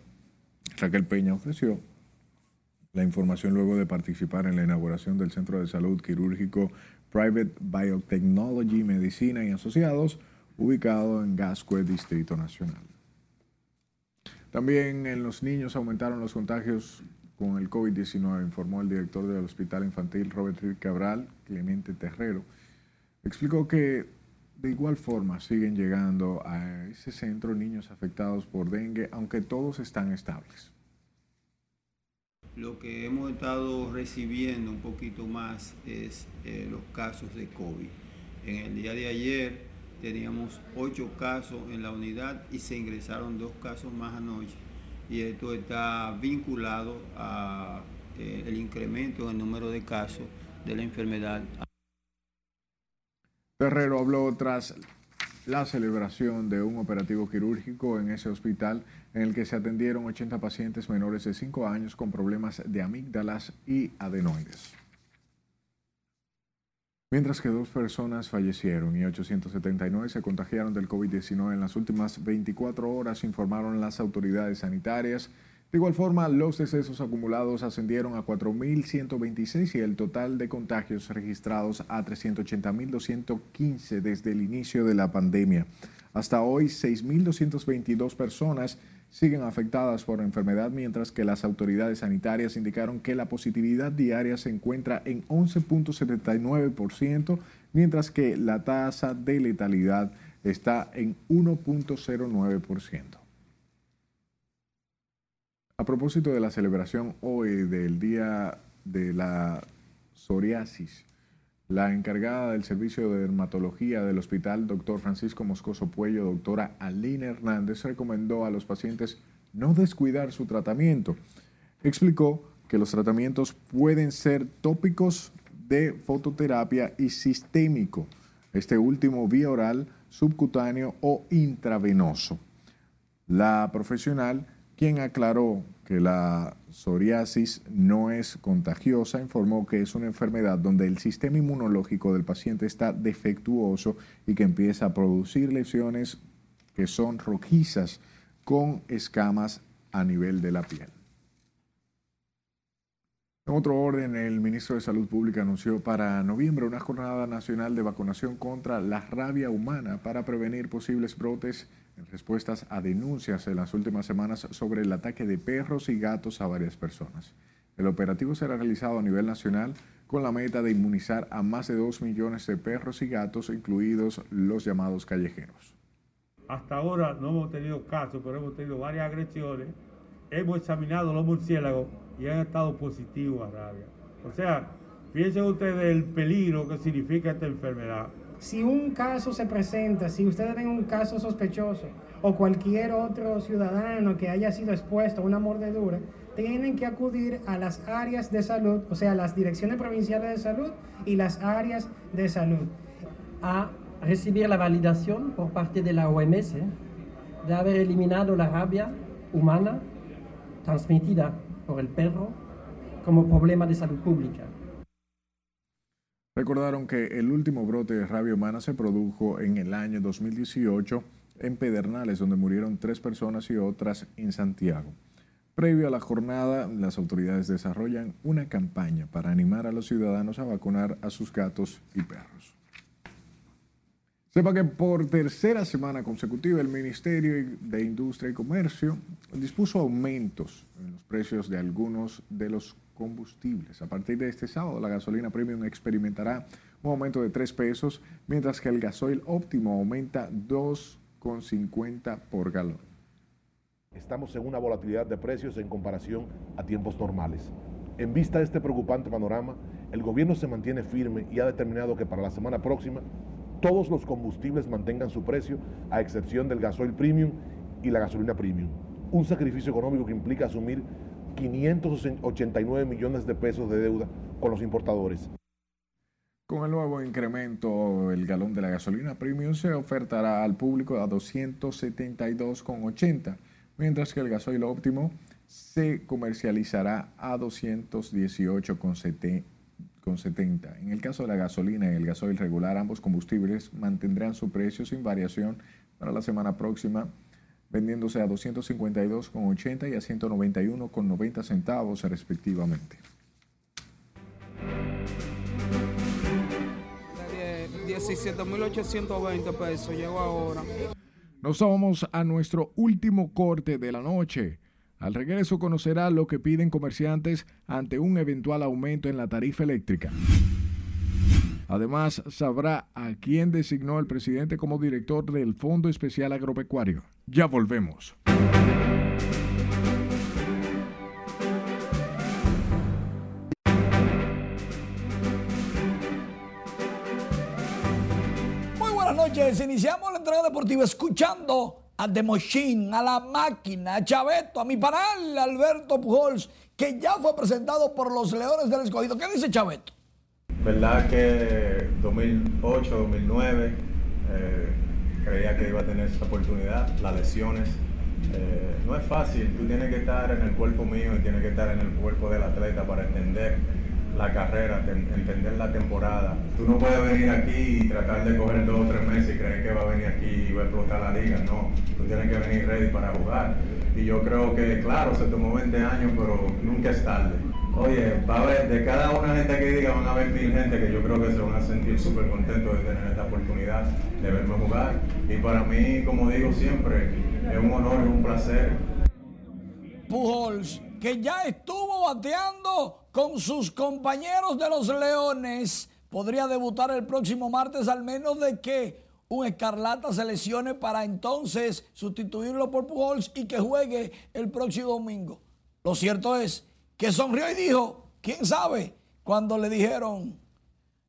Raquel Peña ofreció la información luego de participar en la inauguración del Centro de Salud Quirúrgico Private Biotechnology Medicina y Asociados, ubicado en Gascue, Distrito Nacional. También en los niños aumentaron los contagios con el COVID-19, informó el director del Hospital Infantil Robert Cabral, Clemente Terrero. Explicó que de igual forma siguen llegando a ese centro niños afectados por dengue, aunque todos están estables lo que hemos estado recibiendo un poquito más es eh, los casos de COVID. En el día de ayer teníamos ocho casos en la unidad y se ingresaron dos casos más anoche. Y esto está vinculado al eh, incremento en el número de casos de la enfermedad. Ferrero habló tras la celebración de un operativo quirúrgico en ese hospital en el que se atendieron 80 pacientes menores de 5 años con problemas de amígdalas y adenoides. Mientras que dos personas fallecieron y 879 se contagiaron del COVID-19 en las últimas 24 horas, informaron las autoridades sanitarias. De igual forma, los decesos acumulados ascendieron a 4.126 y el total de contagios registrados a 380.215 desde el inicio de la pandemia. Hasta hoy, 6.222 personas siguen afectadas por la enfermedad, mientras que las autoridades sanitarias indicaron que la positividad diaria se encuentra en 11.79%, mientras que la tasa de letalidad está en 1.09%. A propósito de la celebración hoy del Día de la Psoriasis, la encargada del servicio de dermatología del hospital, doctor Francisco Moscoso Puello, doctora Aline Hernández, recomendó a los pacientes no descuidar su tratamiento. Explicó que los tratamientos pueden ser tópicos de fototerapia y sistémico, este último vía oral, subcutáneo o intravenoso. La profesional, quien aclaró que la psoriasis no es contagiosa, informó que es una enfermedad donde el sistema inmunológico del paciente está defectuoso y que empieza a producir lesiones que son rojizas con escamas a nivel de la piel. En otro orden, el ministro de Salud Pública anunció para noviembre una jornada nacional de vacunación contra la rabia humana para prevenir posibles brotes en respuestas a denuncias en las últimas semanas sobre el ataque de perros y gatos a varias personas. El operativo será realizado a nivel nacional con la meta de inmunizar a más de 2 millones de perros y gatos, incluidos los llamados callejeros. Hasta ahora no hemos tenido casos, pero hemos tenido varias agresiones. Hemos examinado los murciélagos y han estado positivos a rabia. O sea, piensen ustedes el peligro que significa esta enfermedad si un caso se presenta, si ustedes ven un caso sospechoso o cualquier otro ciudadano que haya sido expuesto a una mordedura, tienen que acudir a las áreas de salud, o sea, las direcciones provinciales de salud y las áreas de salud. A recibir la validación por parte de la OMS de haber eliminado la rabia humana transmitida por el perro como problema de salud pública. Recordaron que el último brote de rabia humana se produjo en el año 2018 en Pedernales, donde murieron tres personas y otras en Santiago. Previo a la jornada, las autoridades desarrollan una campaña para animar a los ciudadanos a vacunar a sus gatos y perros. Sepa que por tercera semana consecutiva el Ministerio de Industria y Comercio dispuso aumentos en los precios de algunos de los combustibles. A partir de este sábado, la gasolina premium experimentará un aumento de 3 pesos, mientras que el gasoil óptimo aumenta 2,50 por galón. Estamos en una volatilidad de precios en comparación a tiempos normales. En vista de este preocupante panorama, el gobierno se mantiene firme y ha determinado que para la semana próxima todos los combustibles mantengan su precio, a excepción del gasoil premium y la gasolina premium. Un sacrificio económico que implica asumir 589 millones de pesos de deuda con los importadores. Con el nuevo incremento, el galón de la gasolina premium se ofertará al público a 272,80, mientras que el gasoil óptimo se comercializará a 218,70 con 70. En el caso de la gasolina y el gasoil regular, ambos combustibles mantendrán su precio sin variación para la semana próxima, vendiéndose a 252,80 y a 191,90 centavos respectivamente. 17.820 pesos, llegó ahora. Nos vamos a nuestro último corte de la noche. Al regreso conocerá lo que piden comerciantes ante un eventual aumento en la tarifa eléctrica. Además, sabrá a quién designó el presidente como director del Fondo Especial Agropecuario. Ya volvemos. Muy buenas noches. Iniciamos la entrega deportiva escuchando a The Machine, a la máquina, a Chaveto, a mi panal, Alberto Pujols, que ya fue presentado por los Leones del Escogido. ¿Qué dice Chaveto? Verdad que 2008, 2009 eh, creía que iba a tener esa oportunidad, las lesiones. Eh, no es fácil, tú tienes que estar en el cuerpo mío y tienes que estar en el cuerpo del atleta para entender la carrera, entender la temporada. Tú no puedes venir aquí y tratar de coger dos o tres meses y creer que va a venir aquí y va a explotar la liga. No, tú tienes que venir ready para jugar. Y yo creo que, claro, se tomó 20 años, pero nunca es tarde. Oye, va a haber, de cada una gente que diga, van a haber mil gente que yo creo que se van a sentir súper contentos de tener esta oportunidad de verme jugar. Y para mí, como digo siempre, es un honor y un placer. Pujols, que ya estuvo bateando con sus compañeros de los Leones. Podría debutar el próximo martes al menos de que un Escarlata se lesione para entonces sustituirlo por Pujols y que juegue el próximo domingo. Lo cierto es que sonrió y dijo, ¿quién sabe? Cuando le dijeron,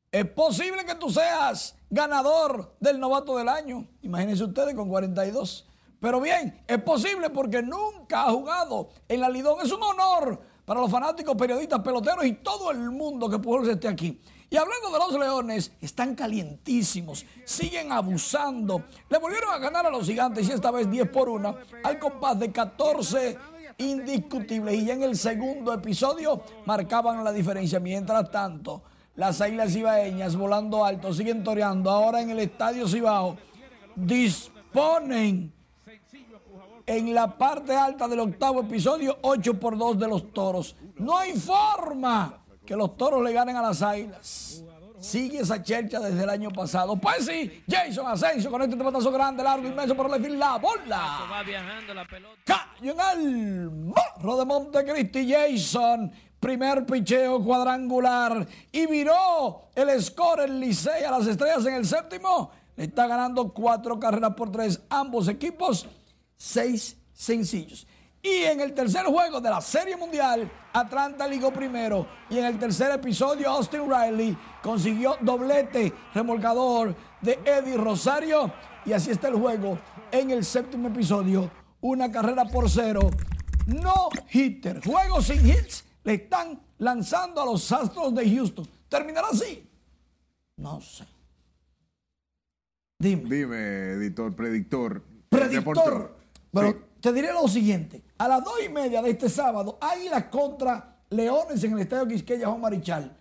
es posible que tú seas ganador del novato del año. Imagínense ustedes con 42. Pero bien, es posible porque nunca ha jugado en la Lidón. Es un honor para los fanáticos, periodistas, peloteros y todo el mundo que Pujols esté aquí. Y hablando de los Leones, están calientísimos, siguen abusando. Le volvieron a ganar a los gigantes y esta vez 10 por 1 al compás de 14 indiscutibles. Y ya en el segundo episodio marcaban la diferencia. Mientras tanto, las águilas ibaeñas volando alto siguen toreando. Ahora en el estadio Cibao disponen en la parte alta del octavo episodio 8 por 2 de los toros. No hay forma que los toros le ganen a las águilas. Sigue esa chercha desde el año pasado. Pues sí, Jason Asensio con este tratazo grande, largo, inmenso por el fin la bola. Cayó en el morro de Montecristi Jason. Primer picheo cuadrangular. Y viró el score el Licey a las estrellas en el séptimo. Le está ganando cuatro carreras por tres ambos equipos seis sencillos. Y en el tercer juego de la Serie Mundial, Atlanta ligó primero. Y en el tercer episodio, Austin Riley consiguió doblete remolcador de Eddie Rosario. Y así está el juego en el séptimo episodio. Una carrera por cero. No hitter. Juego sin hits. Le están lanzando a los Astros de Houston. ¿Terminará así? No sé. Dime. Dime, editor, predictor. Predictor. Pero te diré lo siguiente. A las dos y media de este sábado, Águilas contra Leones en el Estadio Quisqueya Juan Marichal.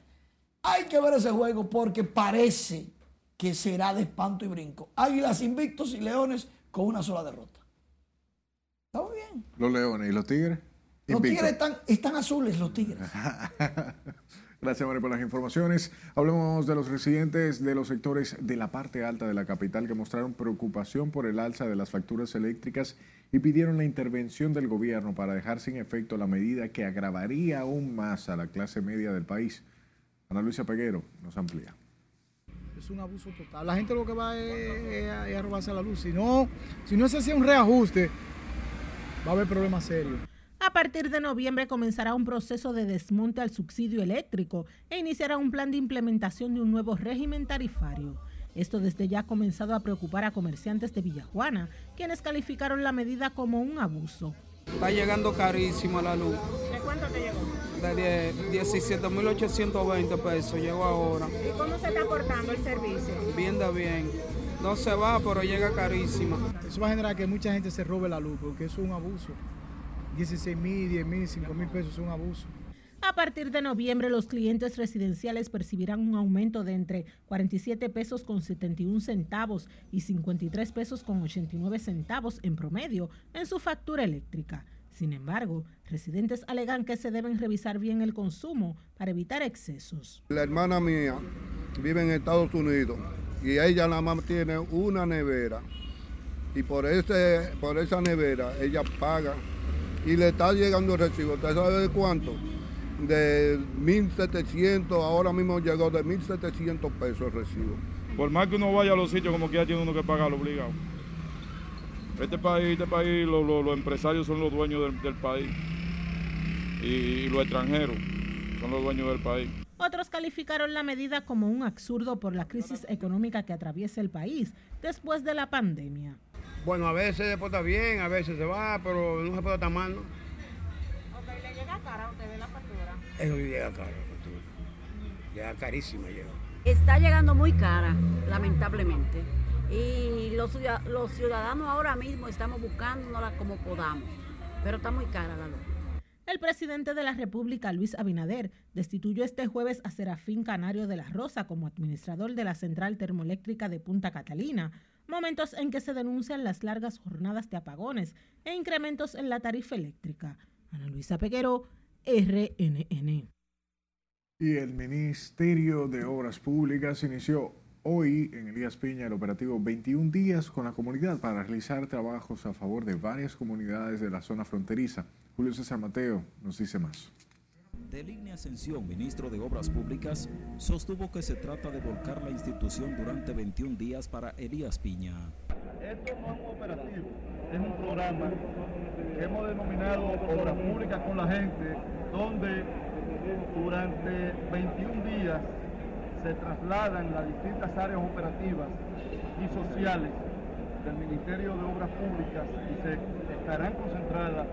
Hay que ver ese juego porque parece que será de espanto y brinco. Águilas invictos y leones con una sola derrota. Estamos bien. Los leones y los tigres. Los tigres están, están azules, los tigres. Gracias, Mario, por las informaciones. Hablemos de los residentes de los sectores de la parte alta de la capital que mostraron preocupación por el alza de las facturas eléctricas y pidieron la intervención del gobierno para dejar sin efecto la medida que agravaría aún más a la clase media del país. Ana Luisa Peguero nos amplía. Es un abuso total. La gente lo que va es, es a robarse la luz. Si no, si no se hace un reajuste, va a haber problemas serios. A partir de noviembre comenzará un proceso de desmonte al subsidio eléctrico e iniciará un plan de implementación de un nuevo régimen tarifario. Esto desde ya ha comenzado a preocupar a comerciantes de Villajuana, quienes calificaron la medida como un abuso. Está llegando carísimo la luz. ¿De cuánto te llegó? De 17.820 pesos llegó ahora. ¿Y cómo se está aportando el servicio? Bien de bien. No se va, pero llega carísima. Eso va a generar que mucha gente se robe la luz, porque eso es un abuso. 16 mil, 10 mil, 5 mil pesos es un abuso. A partir de noviembre, los clientes residenciales percibirán un aumento de entre 47 pesos con 71 centavos y 53 pesos con 89 centavos en promedio en su factura eléctrica. Sin embargo, residentes alegan que se deben revisar bien el consumo para evitar excesos. La hermana mía vive en Estados Unidos y ella nada más tiene una nevera y por, ese, por esa nevera ella paga y le está llegando el recibo. ¿Usted sabe de cuánto? De 1.700, ahora mismo llegó de 1.700 pesos el recibo. Por más que uno vaya a los sitios, como quiera tiene uno que pagarlo obligado. Este país, este país lo- lo- los empresarios son los dueños del, del país. Y, y los extranjeros son los dueños del país. Otros calificaron la medida como un absurdo por la crisis económica que atraviesa el país después de la pandemia. Bueno, a veces después está bien, a veces se va, pero no se puede estar mal, ¿no? ¿Le llega cara a usted la factura? Eso sí llega caro, la factura. Llega carísima, llega. Está llegando muy cara, lamentablemente. Y los, los ciudadanos ahora mismo estamos buscándola como podamos. Pero está muy cara la luz. El presidente de la República, Luis Abinader, destituyó este jueves a Serafín Canario de la Rosa como administrador de la central termoeléctrica de Punta Catalina, momentos en que se denuncian las largas jornadas de apagones e incrementos en la tarifa eléctrica. Ana Luisa Peguero, RNN. Y el Ministerio de Obras Públicas inició hoy en Elías Piña el operativo 21 días con la comunidad para realizar trabajos a favor de varias comunidades de la zona fronteriza. Julio César Mateo nos dice más. Deligne Ascensión, ministro de Obras Públicas, sostuvo que se trata de volcar la institución durante 21 días para Elías Piña. Esto no es un operativo, es un programa que hemos denominado Obras Públicas con la Gente, donde durante 21 días se trasladan las distintas áreas operativas y sociales del Ministerio de Obras Públicas y se estarán concentradas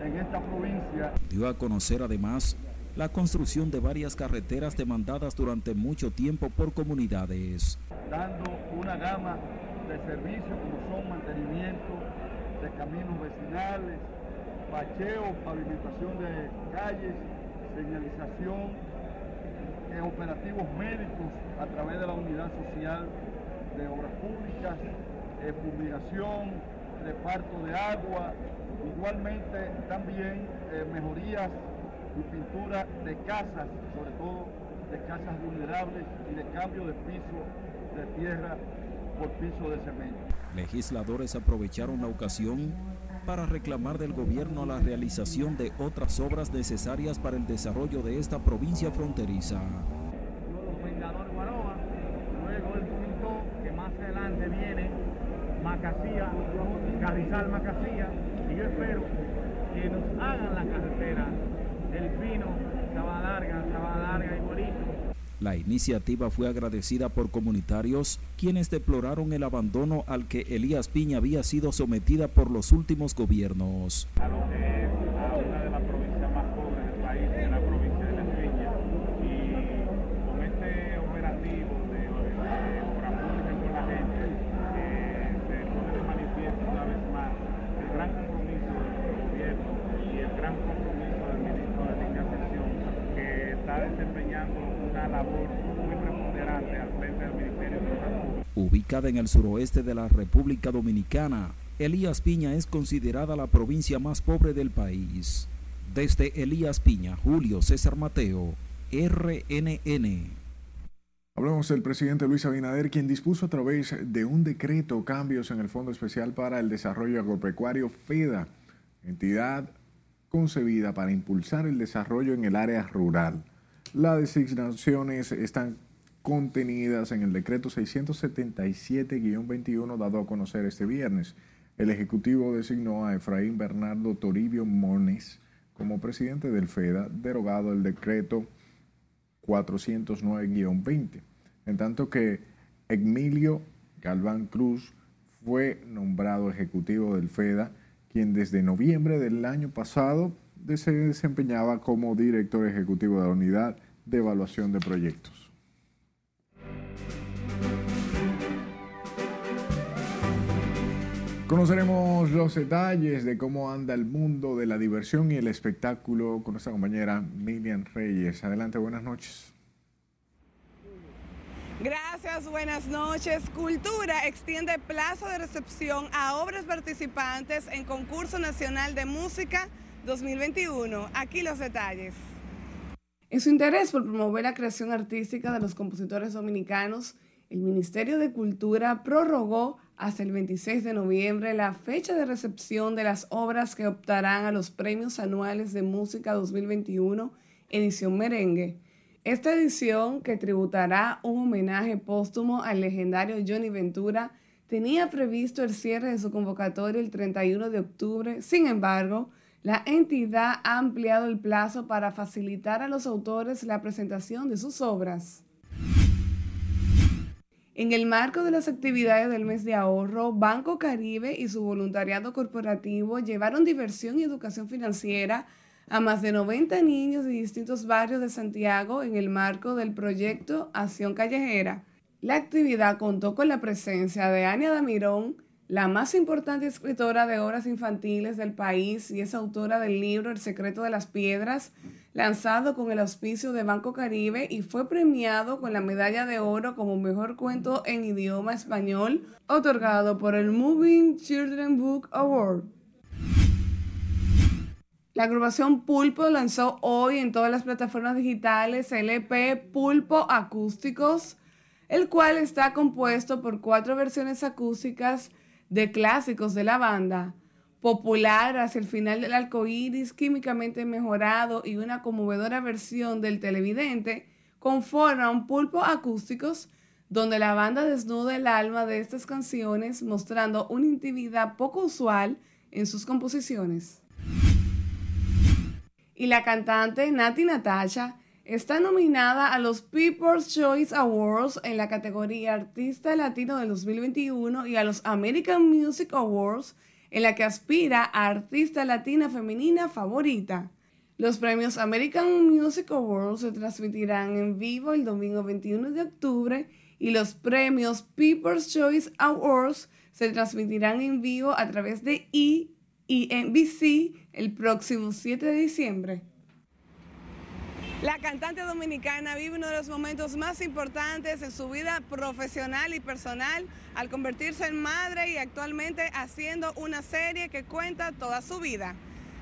en esta provincia Dio a conocer además la construcción de varias carreteras demandadas durante mucho tiempo por comunidades. dando una gama de servicios como son mantenimiento de caminos vecinales, bacheo, pavimentación de calles, señalización, eh, operativos médicos a través de la unidad social de obras públicas, eh, fumigación, reparto de agua, igualmente también eh, mejorías y pintura de casas, sobre todo de casas vulnerables y de cambio de piso de tierra por piso de cemento. Legisladores aprovecharon la ocasión para reclamar del gobierno la realización de otras obras necesarias para el desarrollo de esta provincia fronteriza. Vengador Guaroa, luego él comentó que más adelante viene Macasía, Carrizal Macasía, y yo espero que nos hagan la carretera del Pino, Sabana Larga, Sabana Larga y Bonito. La iniciativa fue agradecida por comunitarios quienes deploraron el abandono al que Elías Piña había sido sometida por los últimos gobiernos. a es a una de las provincias más pobres del país, que es la provincia de Las Viñas. Y con este operativo de, de obra pública con la gente, eh, se pone de manifiesto una vez más el gran compromiso de nuestro gobierno y el gran compromiso del ministro de Línea Ascensión, que está está desempeñando una labor muy preponderante al frente del Ministerio de Transporte. Ubicada en el suroeste de la República Dominicana, Elías Piña es considerada la provincia más pobre del país. Desde Elías Piña, Julio César Mateo, RNN. Hablamos del presidente Luis Abinader, quien dispuso a través de un decreto cambios en el Fondo Especial para el Desarrollo Agropecuario FEDA, entidad concebida para impulsar el desarrollo en el área rural. Las designaciones están contenidas en el decreto 677-21 dado a conocer este viernes. El Ejecutivo designó a Efraín Bernardo Toribio Mones como presidente del FEDA, derogado el decreto 409-20, en tanto que Emilio Galván Cruz fue nombrado ejecutivo del FEDA, quien desde noviembre del año pasado se desempeñaba como director ejecutivo de la Unidad de Evaluación de Proyectos. Conoceremos los detalles de cómo anda el mundo de la diversión y el espectáculo con nuestra compañera Miriam Reyes. Adelante, buenas noches. Gracias, buenas noches. Cultura extiende plazo de recepción a obras participantes en Concurso Nacional de Música 2021. Aquí los detalles. En su interés por promover la creación artística de los compositores dominicanos, el Ministerio de Cultura prorrogó hasta el 26 de noviembre la fecha de recepción de las obras que optarán a los premios anuales de música 2021, edición merengue. Esta edición, que tributará un homenaje póstumo al legendario Johnny Ventura, tenía previsto el cierre de su convocatoria el 31 de octubre. Sin embargo, la entidad ha ampliado el plazo para facilitar a los autores la presentación de sus obras. En el marco de las actividades del mes de ahorro, Banco Caribe y su voluntariado corporativo llevaron diversión y educación financiera a más de 90 niños de distintos barrios de Santiago en el marco del proyecto Acción Callejera. La actividad contó con la presencia de Ania Damirón, la más importante escritora de obras infantiles del país y es autora del libro El secreto de las piedras, lanzado con el auspicio de Banco Caribe y fue premiado con la medalla de oro como mejor cuento en idioma español, otorgado por el Moving Children Book Award. La agrupación Pulpo lanzó hoy en todas las plataformas digitales el EP Pulpo Acústicos, el cual está compuesto por cuatro versiones acústicas de clásicos de la banda, popular hacia el final del arco iris, químicamente mejorado y una conmovedora versión del televidente, conforman pulpo acústicos donde la banda desnuda el alma de estas canciones mostrando una intimidad poco usual en sus composiciones. Y la cantante Nati Natasha Está nominada a los People's Choice Awards en la categoría Artista Latino del 2021 y a los American Music Awards en la que aspira a Artista Latina Femenina Favorita. Los premios American Music Awards se transmitirán en vivo el domingo 21 de octubre y los premios People's Choice Awards se transmitirán en vivo a través de E y NBC el próximo 7 de diciembre. La cantante dominicana vive uno de los momentos más importantes en su vida profesional y personal al convertirse en madre y actualmente haciendo una serie que cuenta toda su vida.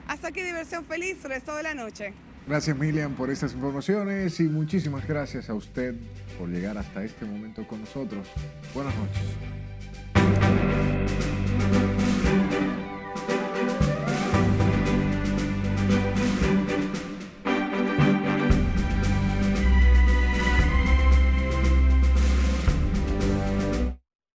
Hasta aquí diversión feliz, resto de la noche. Gracias Milian por estas informaciones y muchísimas gracias a usted por llegar hasta este momento con nosotros. Buenas noches.